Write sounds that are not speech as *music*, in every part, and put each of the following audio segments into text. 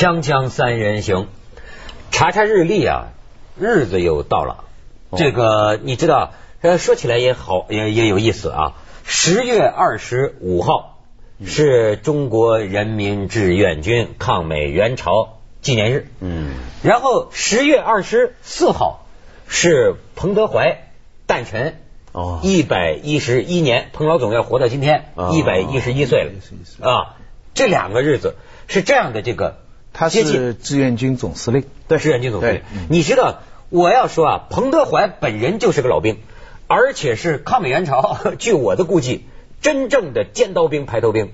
锵锵三人行，查查日历啊，日子又到了。这个你知道，呃，说起来也好，也也有意思啊。十月二十五号是中国人民志愿军抗美援朝纪念日。嗯，然后十月二十四号是彭德怀诞辰。哦，一百一十一年，彭老总要活到今天，一百一十一岁了啊！这两个日子是这样的，这个他是志愿军总司令，对，志愿军总司令。你知道，我要说啊，彭德怀本人就是个老兵，而且是抗美援朝，*laughs* 据我的估计，真正的尖刀兵、排头兵。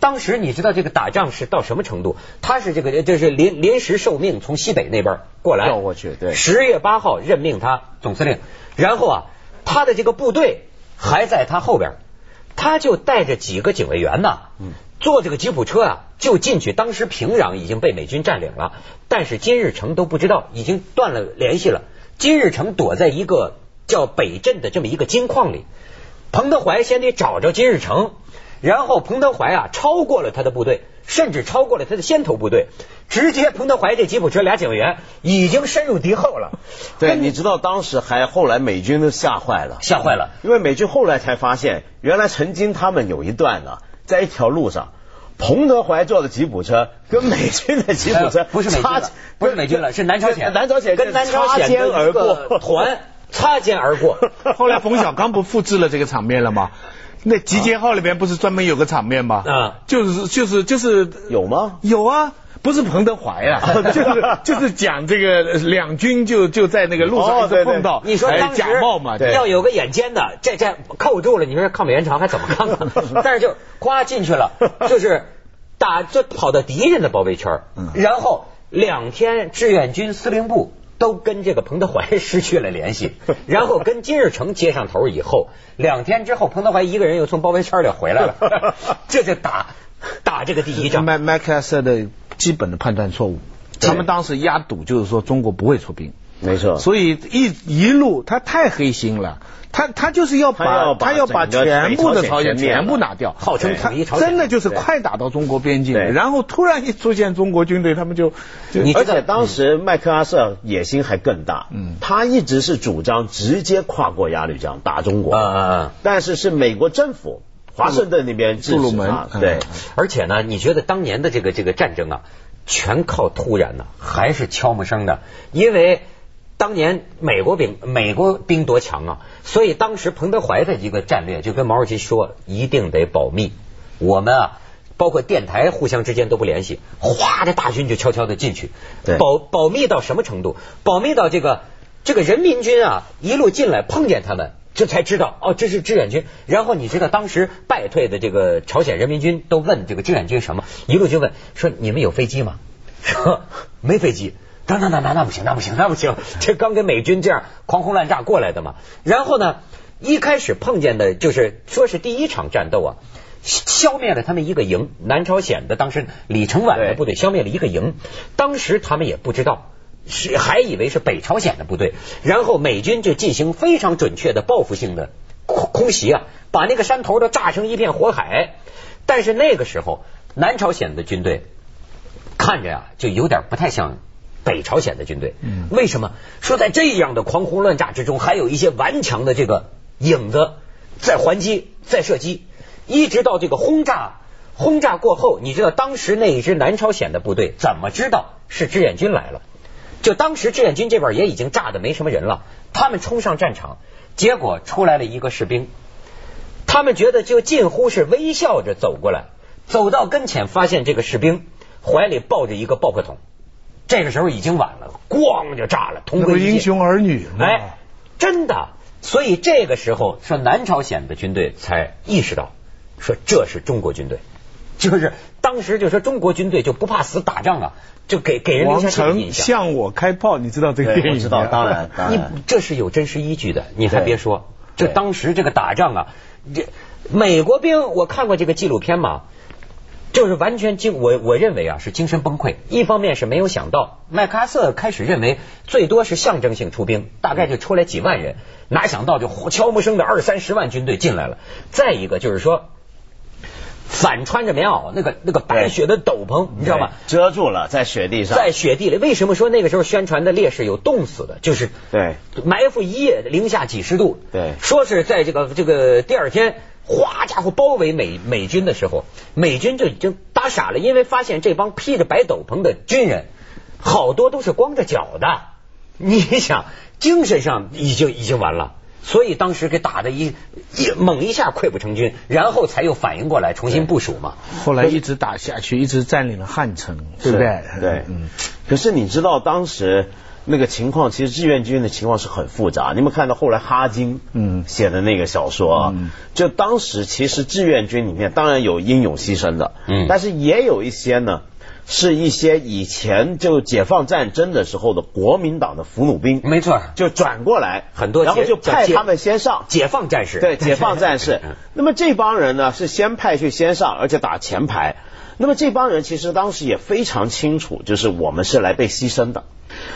当时你知道这个打仗是到什么程度？他是这个，这是临临时受命从西北那边过来，调过去。对，十月八号任命他总司令，然后啊。他的这个部队还在他后边，他就带着几个警卫员呢，坐这个吉普车啊，就进去。当时平壤已经被美军占领了，但是金日成都不知道，已经断了联系了。金日成躲在一个叫北镇的这么一个金矿里，彭德怀先得找着金日成。然后彭德怀啊，超过了他的部队，甚至超过了他的先头部队，直接彭德怀这吉普车俩警卫员已经深入敌后了。对，你知道当时还后来美军都吓坏了，吓坏了，因为美军后来才发现，原来曾经他们有一段呢，在一条路上，彭德怀坐的吉普车跟美军的吉普车不是美军了，不是美军了，是南朝鲜，南朝鲜跟南朝鲜 *laughs* 擦肩而过，团擦肩而过。后来冯小刚不复制了这个场面了吗？那集结号里边不是专门有个场面吗？啊，就是就是就是有吗？有啊，不是彭德怀啊，*laughs* 就是就是讲这个两军就就在那个路上碰到，你说当时假冒嘛，要有个眼尖的，这这扣住了，你说抗美援朝还怎么抗啊？但是就哗进去了，*laughs* 就是打就跑到敌人的包围圈，然后两天志愿军司令部。都跟这个彭德怀失去了联系，*laughs* 然后跟金日成接上头以后，两天之后，彭德怀一个人又从包围圈里回来了，这就打打这个第一仗。麦麦克阿瑟的基本的判断错误，他们当时压赌就是说中国不会出兵，没错，所以一一路他太黑心了。他他就是要把他要把全部的朝鲜全部拿掉，号称统一朝鲜，真的就是快打到中国边境，然后突然一出现中国军队，他们就，而且当时麦克阿瑟野心还更大，嗯，他一直是主张直接跨过鸭绿江打中国，啊啊，但是是美国政府华盛顿那边杜鲁门，对，而且呢，你觉得当年的这个这个战争啊，全靠突然呢，还是悄没声的，因为。当年美国兵美国兵多强啊，所以当时彭德怀的一个战略就跟毛主席说，一定得保密。我们啊，包括电台互相之间都不联系，哗，这大军就悄悄的进去，保保密到什么程度？保密到这个这个人民军啊，一路进来碰见他们，这才知道哦，这是志愿军。然后你知道当时败退的这个朝鲜人民军都问这个志愿军什么？一路就问说你们有飞机吗？*laughs* 说没飞机。那那那那那不行，那不行，那不行！这刚跟美军这样狂轰滥炸过来的嘛。然后呢，一开始碰见的就是说是第一场战斗啊，消灭了他们一个营，南朝鲜的当时李承晚的部队消灭了一个营。当时他们也不知道，是还以为是北朝鲜的部队。然后美军就进行非常准确的报复性的空空袭啊，把那个山头都炸成一片火海。但是那个时候，南朝鲜的军队看着呀，就有点不太像。北朝鲜的军队，为什么说在这样的狂轰乱炸之中，还有一些顽强的这个影子在还击、在射击，一直到这个轰炸轰炸过后，你知道当时那一支南朝鲜的部队怎么知道是志愿军来了？就当时志愿军这边也已经炸的没什么人了，他们冲上战场，结果出来了一个士兵，他们觉得就近乎是微笑着走过来，走到跟前，发现这个士兵怀里抱着一个爆破筒。这个时候已经晚了，咣就炸了，同归英雄儿女。哎，真的，所以这个时候说南朝鲜的军队才意识到，说这是中国军队，就是当时就说中国军队就不怕死打仗啊，就给给人留下这个印象。向我开炮，你知道这个电影？知道，当然，你这是有真实依据的，你还别说，这当时这个打仗啊，这美国兵我看过这个纪录片嘛。就是完全精，我我认为啊是精神崩溃。一方面是没有想到麦克阿瑟开始认为最多是象征性出兵，大概就出来几万人，哪想到就悄无声的二三十万军队进来了。再一个就是说，反穿着棉袄，那个那个白雪的斗篷，你知道吗？遮住了，在雪地上，在雪地里。为什么说那个时候宣传的烈士有冻死的？就是对埋伏一夜，零下几十度。对，说是在这个这个第二天，哗家伙包围美美军的时候，美军就已经打傻了，因为发现这帮披着白斗篷的军人，好多都是光着脚的。你想，精神上已经已经完了。所以当时给打的一一猛一下溃不成军，然后才又反应过来重新部署嘛。后来一直打下去，一直占领了汉城，对不对？对，嗯。可是你知道当时那个情况，其实志愿军的情况是很复杂。你们看到后来哈金嗯写的那个小说啊，就当时其实志愿军里面当然有英勇牺牲的，嗯，但是也有一些呢。是一些以前就解放战争的时候的国民党的俘虏兵，没错，就转过来很多，然后就派他们先上解放战士，对，解放战士。*laughs* 那么这帮人呢是先派去先上，而且打前排。那么这帮人其实当时也非常清楚，就是我们是来被牺牲的。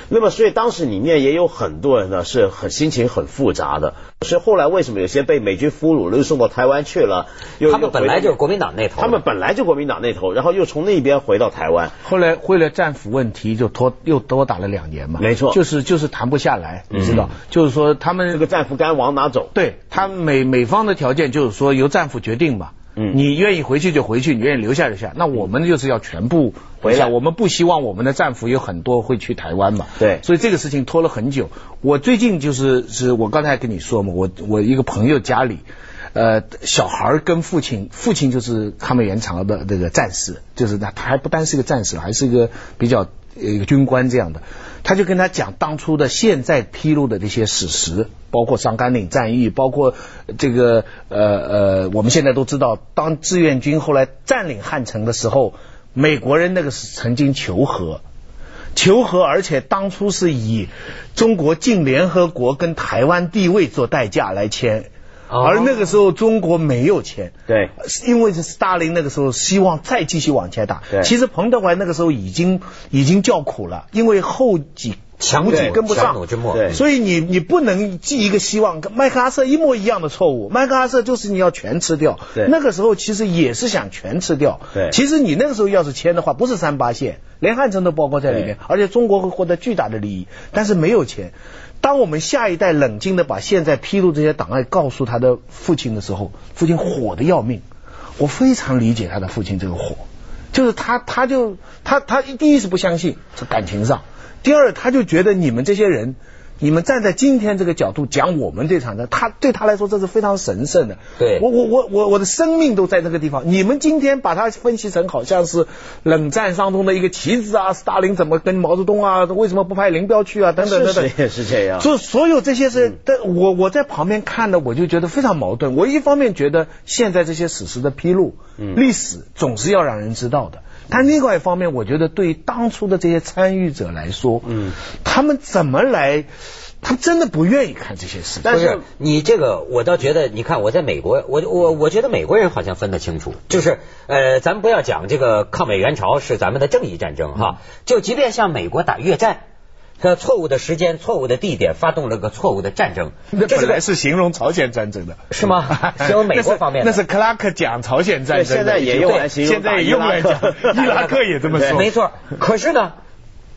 那么，所以当时里面也有很多人呢，是很心情很复杂的。所以后来为什么有些被美军俘虏了，又送到台湾去了？他们本来就是国民党那头，他们本来就国民党那头，然后又从那边回到台湾。后来为了战俘问题，就拖又多打了两年嘛。没错，就是就是谈不下来，你知道，就是说他们这个战俘该往哪走？对他美美方的条件就是说由战俘决定嘛。嗯，你愿意回去就回去，你愿意留下就下。那我们就是要全部回来，我们不希望我们的战俘有很多会去台湾嘛。对，所以这个事情拖了很久。我最近就是是我刚才跟你说嘛，我我一个朋友家里，呃，小孩跟父亲，父亲就是抗美援朝的这个战士，就是他他还不单是个战士，还是一个比较一个军官这样的。他就跟他讲当初的现在披露的这些史实，包括上甘岭战役，包括这个呃呃，我们现在都知道，当志愿军后来占领汉城的时候，美国人那个是曾经求和，求和，而且当初是以中国进联合国跟台湾地位做代价来签。而那个时候中国没有钱，对，因为是斯大林那个时候希望再继续往前打。对，其实彭德怀那个时候已经已经叫苦了，因为后几强继跟不上，对，所以你你不能寄一个希望，跟麦克阿瑟一模一样的错误。麦克阿瑟就是你要全吃掉，对，那个时候其实也是想全吃掉，对，其实你那个时候要是签的话，不是三八线，连汉城都包括在里面，而且中国会获得巨大的利益，但是没有钱。当我们下一代冷静的把现在披露这些档案告诉他的父亲的时候，父亲火的要命。我非常理解他的父亲这个火，就是他他就他他第一是不相信，是感情上；第二他就觉得你们这些人。你们站在今天这个角度讲我们这场战，他对他来说这是非常神圣的。对，我我我我我的生命都在那个地方。你们今天把它分析成好像是冷战当中的一个棋子啊，斯大林怎么跟毛泽东啊，为什么不派林彪去啊，等等等等，也是这样。就所有这些是，但我我在旁边看的，我就觉得非常矛盾。我一方面觉得现在这些史实的披露，历史总是要让人知道的。但另外一方面，我觉得对当初的这些参与者来说，嗯，他们怎么来？他真的不愿意看这些事。但是你这个，我倒觉得，你看我在美国，我我我觉得美国人好像分得清楚，就是呃，咱们不要讲这个抗美援朝是咱们的正义战争哈，就即便像美国打越战。在错误的时间、错误的地点发动了个错误的战争，那本来是形容朝鲜战争的，是吗？*laughs* 形容美国方面，那是克拉克讲朝鲜战争，现在也用来形容，现在也用来讲伊拉克也这么说，*laughs* 没错。可是呢？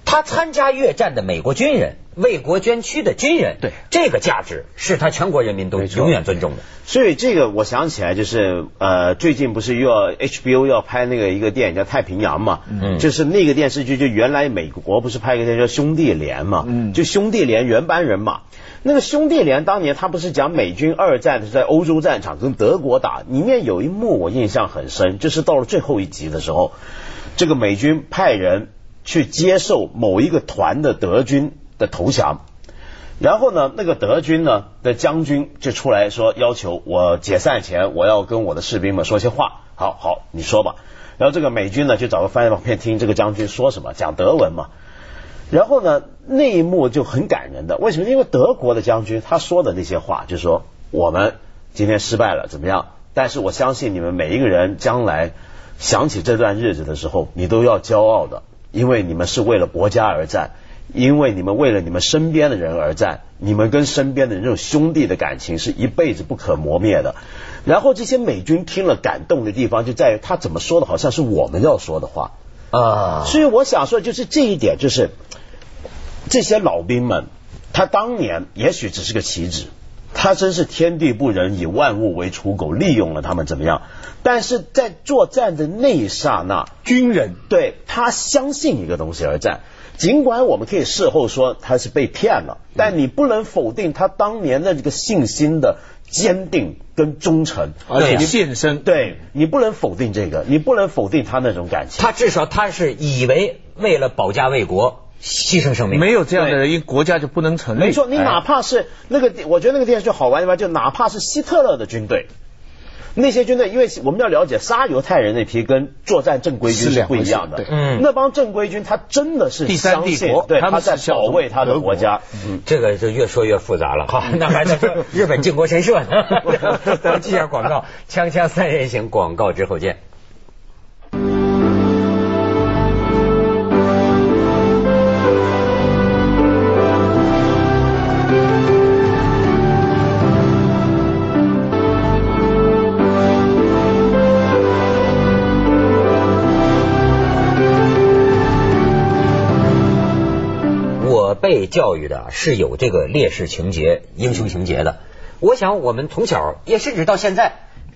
他参加越战的美国军人，为国捐躯的军人，对这个价值是他全国人民都永远尊重的。所以这个我想起来，就是呃，最近不是又要 HBO 要拍那个一个电影叫《太平洋》嘛，嗯，就是那个电视剧，就原来美国不是拍一个叫《兄弟连》嘛，嗯，就兄弟连原班人马。那个兄弟连当年他不是讲美军二战是在欧洲战场跟德国打，里面有一幕我印象很深，就是到了最后一集的时候，这个美军派人。去接受某一个团的德军的投降，然后呢，那个德军呢的将军就出来说，要求我解散前我要跟我的士兵们说些话。好好，你说吧。然后这个美军呢就找个翻译片听这个将军说什么，讲德文嘛。然后呢，那一幕就很感人的，为什么？因为德国的将军他说的那些话，就是说我们今天失败了，怎么样？但是我相信你们每一个人将来想起这段日子的时候，你都要骄傲的。因为你们是为了国家而战，因为你们为了你们身边的人而战，你们跟身边的人这种兄弟的感情是一辈子不可磨灭的。然后这些美军听了感动的地方就在于他怎么说的，好像是我们要说的话啊。所以我想说，就是这一点，就是这些老兵们，他当年也许只是个棋子，他真是天地不仁，以万物为刍狗，利用了他们怎么样？但是在作战的那一刹那，军人对他相信一个东西而战。尽管我们可以事后说他是被骗了，但你不能否定他当年的这个信心的坚定跟忠诚，而且献身。对你不能否定这个，你不能否定他那种感情。他至少他是以为为了保家卫国牺牲生命，没有这样的人，国家就不能成立。没错，你哪怕是那个，我觉得那个电视剧好玩的地方，就哪怕是希特勒的军队。那些军队，因为我们要了解杀犹太人那批跟作战正规军是不一样的。嗯，那帮正规军他真的是第三帝国，对，他在保卫他的国家。嗯，这个就越说越复杂了。好，*laughs* 那还在说日本靖国神社呢。*laughs* *laughs* 咱们记下广告，锵锵三人行广告之后见。被教育的是有这个烈士情节、英雄情节的。我想我们从小也甚至到现在，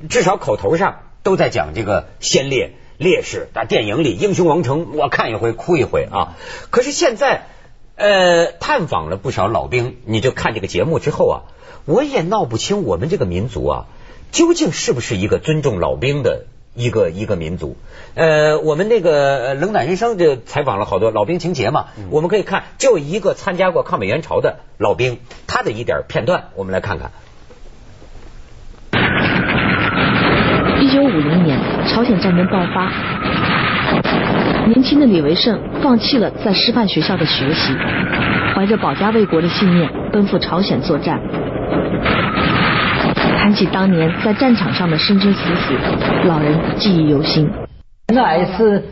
至少口头上都在讲这个先烈、烈士。啊，电影里《英雄王城》，我看一回哭一回啊。可是现在，呃，探访了不少老兵，你就看这个节目之后啊，我也闹不清我们这个民族啊，究竟是不是一个尊重老兵的。一个一个民族，呃，我们那个冷暖人生就采访了好多老兵情节嘛，我们可以看就一个参加过抗美援朝的老兵，他的一点片段，我们来看看。一九五零年，朝鲜战争爆发，年轻的李维胜放弃了在师范学校的学习，怀着保家卫国的信念，奔赴朝鲜作战。谈起当年在战场上的生生死死，老人记忆犹新。那一次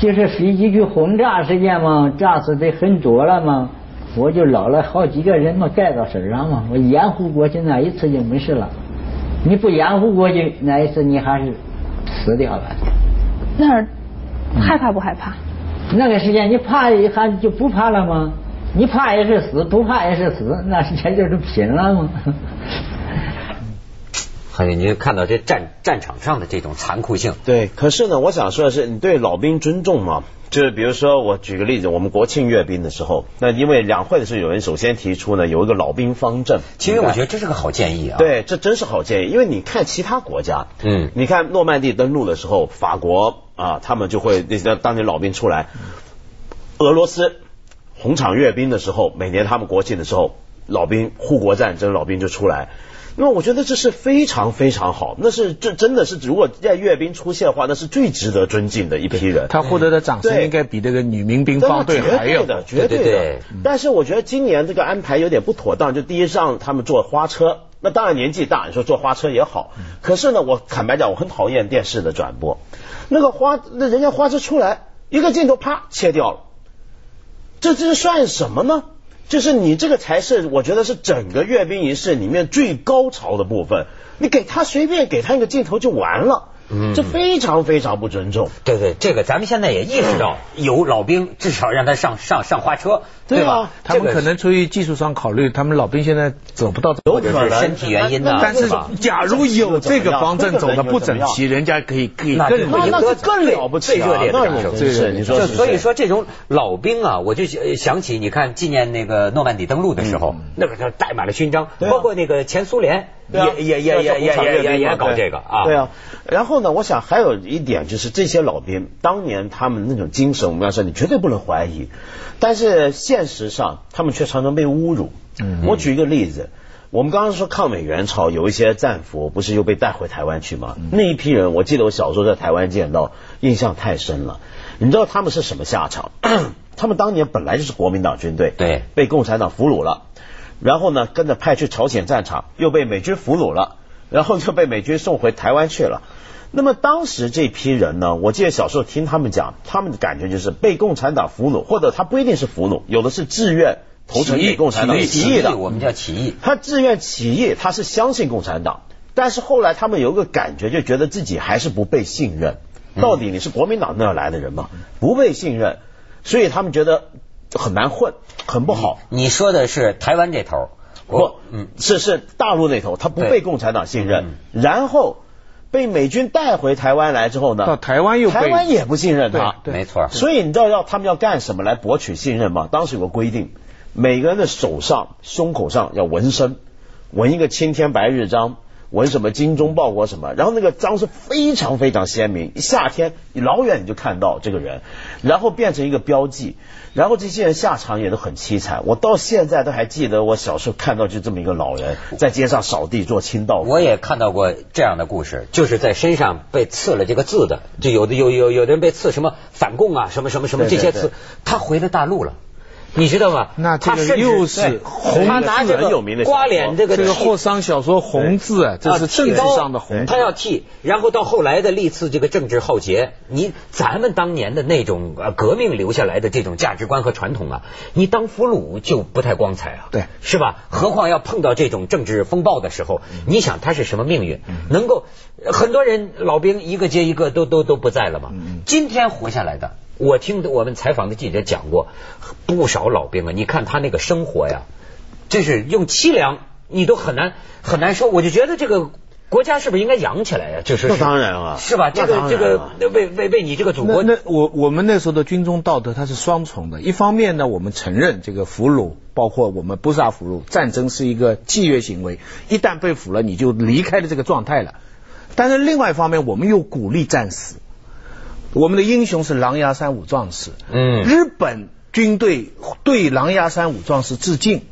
就是飞机去轰炸事件嘛，炸死的很多了嘛，我就捞了好几个人嘛，盖到身上嘛，我掩护过去，那一次就没事了。你不掩护过去，那一次你还是死掉了。那儿害怕不害怕？那个时间你怕还就不怕了吗？你怕也是死，不怕也是死，那时间就是拼了嘛。哎，你就看到这战战场上的这种残酷性。对，可是呢，我想说的是，你对老兵尊重吗？就是比如说，我举个例子，我们国庆阅兵的时候，那因为两会的时候，有人首先提出呢，有一个老兵方阵。其实我觉得这是个好建议啊。对，这真是好建议，因为你看其他国家，嗯，你看诺曼底登陆的时候，法国啊，他们就会那些当年老兵出来。俄罗斯红场阅兵的时候，每年他们国庆的时候，老兵护国战争，老兵就出来。那么我觉得这是非常非常好，那是这真的是如果在阅兵出现的话，那是最值得尊敬的一批人。他获得的掌声应该比这个女民兵方队还要的，绝对的。但是我觉得今年这个安排有点不妥当，就第一让他们坐花车，那当然年纪大，你说坐花车也好。可是呢，我坦白讲，我很讨厌电视的转播，那个花那人家花车出来，一个镜头啪切掉了，这这算什么呢？就是你这个才是，我觉得是整个阅兵仪式里面最高潮的部分。你给他随便给他一个镜头就完了。嗯，这非常非常不尊重。对对，这个咱们现在也意识到，有老兵至少让他上上上花车，对吧？他们可能出于技术上考虑，他们老兵现在走不到，有可能身体原因的。但是假如有这个方阵走的不整齐，人家可以可以更那那更了不起，最热烈的感受。是你说，所以说这种老兵啊，我就想起你看纪念那个诺曼底登陆的时候，那个他带满了勋章，包括那个前苏联。也也也也也也也搞这个啊！对啊，然后呢，我想还有一点就是这些老兵当年他们那种精神，我们要说你绝对不能怀疑，但是现实上他们却常常被侮辱。嗯，我举一个例子，我们刚刚说抗美援朝有一些战俘不是又被带回台湾去吗？那一批人，我记得我小时候在台湾见到，印象太深了。你知道他们是什么下场？*clears throat* 他们当年本来就是国民党军队，对，被共产党俘虏了。然后呢，跟着派去朝鲜战场，又被美军俘虏了，然后就被美军送回台湾去了。那么当时这批人呢，我记得小时候听他们讲，他们的感觉就是被共产党俘虏，或者他不一定是俘虏，有的是自愿投诚给共产党起义的，我们叫起义。他自愿起义，他是相信共产党，但是后来他们有个感觉，就觉得自己还是不被信任。到底你是国民党那儿来的人吗？不被信任，所以他们觉得很难混，很不好。你说的是台湾这头，不，嗯，是是大陆那头，他不被共产党信任，然后被美军带回台湾来之后呢，到台湾又台湾也不信任他，没错。所以你知道要他们要干什么来博取信任吗？当时有个规定，每个人的手上、胸口上要纹身，纹一个青天白日章。纹什么精忠报国什么，然后那个章是非常非常鲜明，夏天你老远你就看到这个人，然后变成一个标记，然后这些人下场也都很凄惨。我到现在都还记得，我小时候看到就这么一个老人在街上扫地做清道夫。我也看到过这样的故事，就是在身上被刺了这个字的，就有的有有有的人被刺什么反共啊，什么什么什么这些刺，他回了大陆了。你知道吗？那这个又是红他拿这个刮脸这个这个霍桑小说红字啊，这是政治上的红。他要替，然后到后来的历次这个政治浩劫，你咱们当年的那种呃革命留下来的这种价值观和传统啊，你当俘虏就不太光彩啊，对，是吧？何况要碰到这种政治风暴的时候，你想他是什么命运？能够很多人老兵一个接一个都都都不在了嘛？今天活下来的。我听我们采访的记者讲过，不少老兵啊，你看他那个生活呀，真是用凄凉，你都很难很难说。我就觉得这个国家是不是应该养起来呀？就是那当然了，是吧？这个这个为为为你这个祖国，那我我们那时候的军中道德它是双重的。一方面呢，我们承认这个俘虏，包括我们不杀俘虏，战争是一个契约行为，一旦被俘了，你就离开了这个状态了。但是另外一方面，我们又鼓励战死。我们的英雄是狼牙山五壮士。嗯，日本军队对狼牙山五壮士致敬，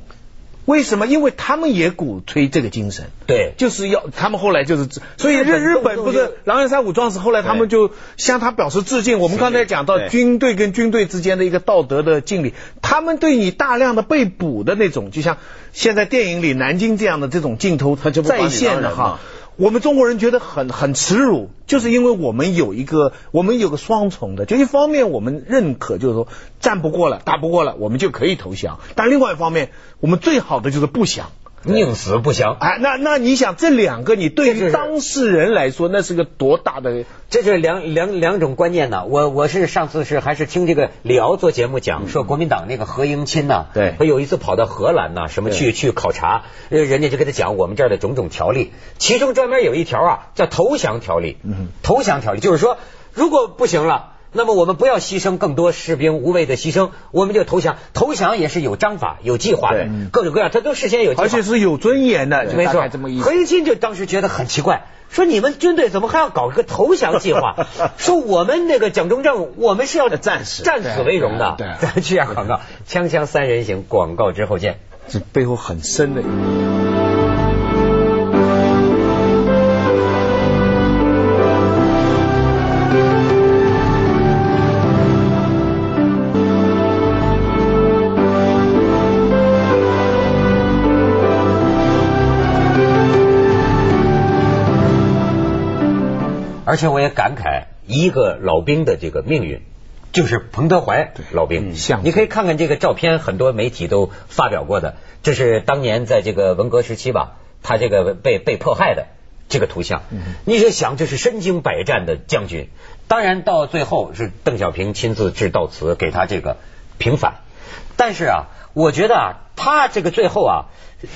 为什么？因为他们也鼓吹这个精神。对，就是要他们后来就是，所以日日本不是狼牙山五壮士，后来他们就向他表示致敬。我们刚才讲到军队跟军队之间的一个道德的敬礼，他们对你大量的被捕的那种，就像现在电影里南京这样的这种镜头它就在线的哈。我们中国人觉得很很耻辱，就是因为我们有一个我们有个双重的，就一方面我们认可，就是说战不过了，打不过了，我们就可以投降；但另外一方面，我们最好的就是不想。宁死不降，哎，那那你想这两个，你对于当事人来说，那是个多大的？这是两两两种观念呢。我我是上次是还是听这个李敖做节目讲，说国民党那个何应钦呢，对，他有一次跑到荷兰呢，什么去去考察，人家就跟他讲我们这儿的种种条例，其中专门有一条啊叫投降条例，嗯，投降条例就是说如果不行了。那么我们不要牺牲更多士兵无谓的牺牲，我们就投降。投降也是有章法、有计划的，各种各样，他都事先有计划，而且是有尊严的。没错，何应钦就当时觉得很奇怪，说你们军队怎么还要搞一个投降计划？*laughs* 说我们那个蒋中正，我们是要战死战死为荣的。对 *laughs* 咱去下广告，锵锵三人行，广告之后见。这背后很深的。而且我也感慨，一个老兵的这个命运，就是彭德怀老兵。你可以看看这个照片，很多媒体都发表过的，这是当年在这个文革时期吧，他这个被被迫害的这个图像。你就想，这是身经百战的将军。当然，到最后是邓小平亲自致悼词给他这个平反。但是啊，我觉得啊，他这个最后啊。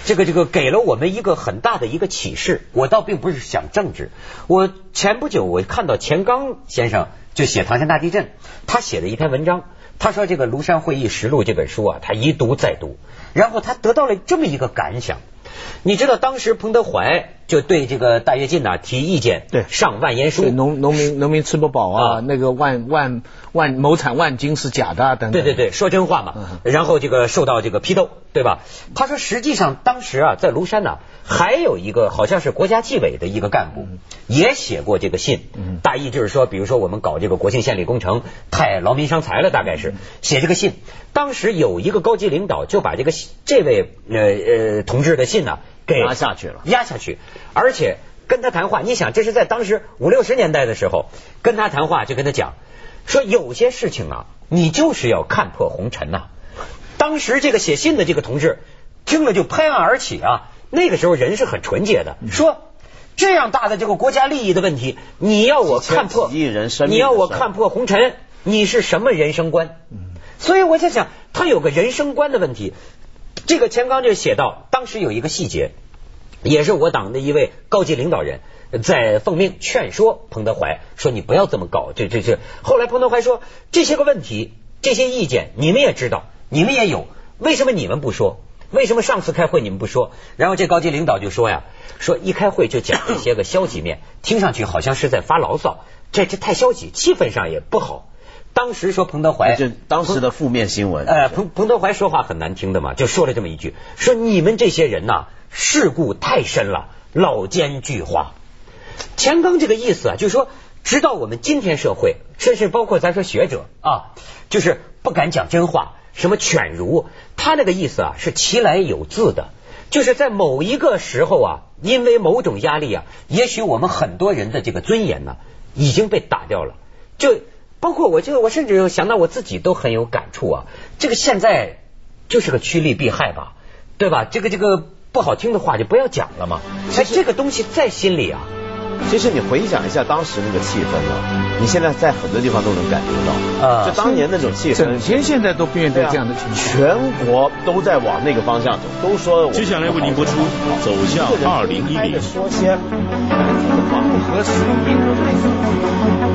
这个这个给了我们一个很大的一个启示。我倒并不是想政治。我前不久我看到钱刚先生就写唐山大地震，他写了一篇文章，他说这个庐山会议实录这本书啊，他一读再读，然后他得到了这么一个感想。你知道当时彭德怀就对这个大跃进呢提意见，对。上万言书，农农民农民吃不饱啊，那个万万万亩产万斤是假的等等，对对对，说真话嘛，然后这个受到这个批斗，对吧？他说实际上当时啊在庐山呢还有一个好像是国家纪委的一个干部也写过这个信，大意就是说，比如说我们搞这个国庆献礼工程太劳民伤财了，大概是。写这个信。当时有一个高级领导就把这个这位呃呃同志的信呢。给压下去了，压下去，而且跟他谈话，你想这是在当时五六十年代的时候跟他谈话，就跟他讲说有些事情啊，你就是要看破红尘呐。当时这个写信的这个同志听了就拍案而起啊，那个时候人是很纯洁的，说这样大的这个国家利益的问题，你要我看破，你要我看破红尘，你是什么人生观？所以我在想，他有个人生观的问题。这个钱刚就写到，当时有一个细节，也是我党的一位高级领导人在奉命劝说彭德怀，说你不要这么搞。这这这，后来彭德怀说这些个问题，这些意见你们也知道，你们也有，为什么你们不说？为什么上次开会你们不说？然后这高级领导就说呀，说一开会就讲这些个消极面，听上去好像是在发牢骚，这这太消极，气氛上也不好。当时说彭德怀，就当时的负面新闻。呃，彭彭德怀说话很难听的嘛，就说了这么一句，说你们这些人呐，世故太深了，老奸巨猾。钱刚这个意思啊，就是说，直到我们今天社会，甚至包括咱说学者啊，就是不敢讲真话，什么犬儒，他那个意思啊是其来有自的，就是在某一个时候啊，因为某种压力啊，也许我们很多人的这个尊严呢已经被打掉了，就。包括我，这个我甚至想到我自己都很有感触啊。这个现在就是个趋利避害吧，对吧？这个这个不好听的话就不要讲了嘛。哎，这个东西在心里啊。其实你回想一下当时那个气氛呢，你现在在很多地方都能感觉到。啊。就当年那种气氛。整天现在都面对这样的情绪，全国都在往那个方向走，都说。接下来为您播出《走向二零一零》。说先。不合时宜。